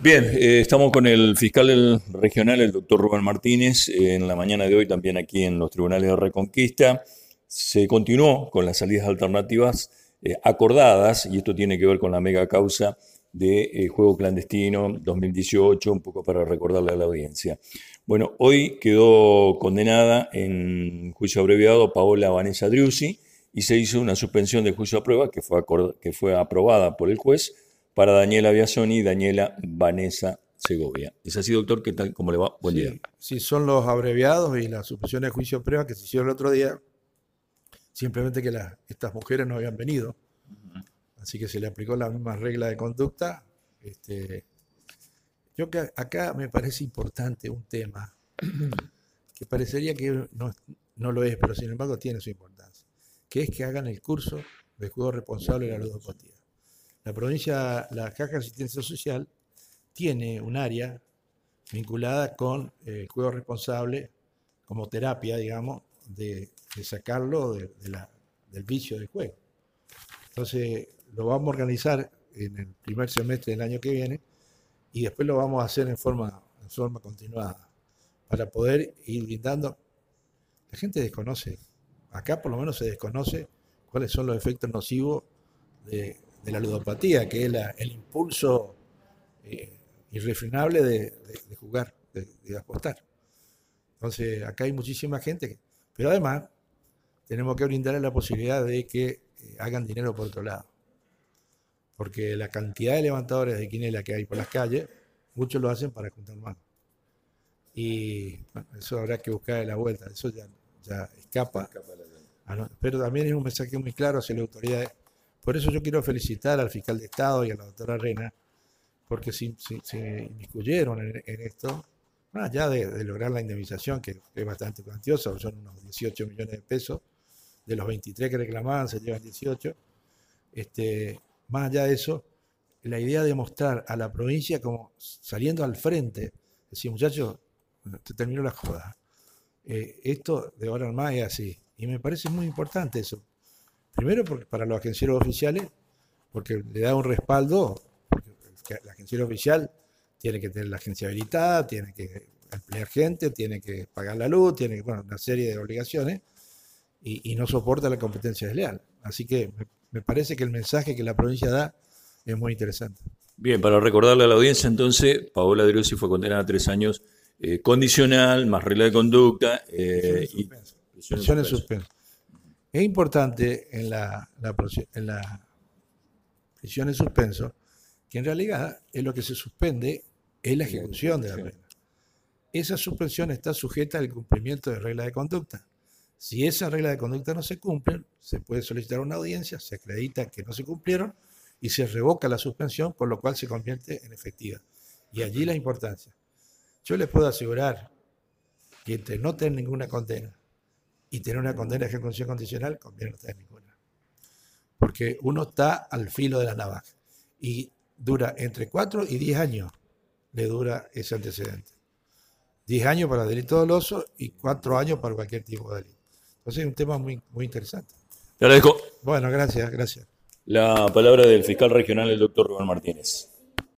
Bien, eh, estamos con el fiscal regional, el doctor Rubén Martínez, en la mañana de hoy también aquí en los tribunales de Reconquista. Se continuó con las salidas alternativas eh, acordadas, y esto tiene que ver con la mega causa de eh, juego clandestino 2018, un poco para recordarle a la audiencia. Bueno, hoy quedó condenada en juicio abreviado Paola Vanessa Driussi y se hizo una suspensión de juicio a prueba que fue, que fue aprobada por el juez para Daniela Biasoni y Daniela Vanessa Segovia. ¿Es así, doctor? ¿Qué tal? ¿Cómo le va? Buen día. Sí, son los abreviados y la suspensión de juicio prueba que se hicieron el otro día. Simplemente que estas mujeres no habían venido Así que se le aplicó la misma regla de conducta. Este, yo que acá me parece importante un tema que parecería que no, lo es, pero sin embargo tiene su importancia, que es que hagan el curso de juego responsable de la ludopatía. La provincia, la Caja de Asistencia Social tiene un área vinculada con el juego responsable como terapia, digamos, de, sacarlo del vicio del juego. Entonces, lo vamos a organizar en el primer semestre del año que viene y después lo vamos a hacer en forma, en forma continuada para poder ir brindando. La gente desconoce, acá por lo menos se desconoce cuáles son los efectos nocivos de, la ludopatía, que es el impulso eh, irrefrenable de, jugar, de, apostar. Entonces, acá hay muchísima gente, pero además tenemos que brindarle la posibilidad de que eh, hagan dinero por otro lado porque la cantidad de levantadores de quinela que hay por las calles, muchos lo hacen para juntar más. Y eso habrá que buscar de la vuelta, eso ya, ya escapa. Ah, Pero también es un mensaje muy claro hacia las autoridades. Por eso yo quiero felicitar al fiscal de Estado y a la doctora Rena, porque se, inmiscuyeron en, esto, más allá de, lograr la indemnización, que es bastante cuantiosa, son unos 18 millones de pesos, de los 23 que reclamaban se llevan 18, este, más allá de eso, la idea de mostrar a la provincia como saliendo al frente, decir, muchachos, te terminó la joda. Eh, esto de ahora en más es así. Y me parece muy importante eso. Primero porque para los agencieros oficiales, porque le da un respaldo, la agenciero oficial tiene que tener la agencia habilitada, tiene que emplear gente, tiene que pagar la luz, tiene que, bueno, una serie de obligaciones y, y no soporta la competencia desleal. Así que me parece que el mensaje que la provincia da es muy interesante. Bien, para recordarle a la audiencia, entonces, Paola Drossi fue condenada a tres años eh, condicional, más regla de conducta eh, y prisión en suspenso. Es importante en la, en la prisión en suspenso que en realidad es lo que se suspende es la ejecución de la pena. Esa suspensión está sujeta al cumplimiento de reglas de conducta. Si esa regla de conducta no se cumple, se puede solicitar una audiencia, se acredita que no se cumplieron y se revoca la suspensión, con lo cual se convierte en efectiva. Y allí la importancia. Yo les puedo asegurar que entre no tener ninguna condena y tener una condena de ejecución condicional, conviene no tener ninguna. Porque uno está al filo de la navaja y dura entre 4 y 10 años, le dura ese antecedente. 10 años para delito doloso y 4 años para cualquier tipo de delito. Entonces es un tema muy, muy interesante. Te agradezco. Bueno, gracias, gracias. La palabra del fiscal regional, el doctor Rubén Martínez.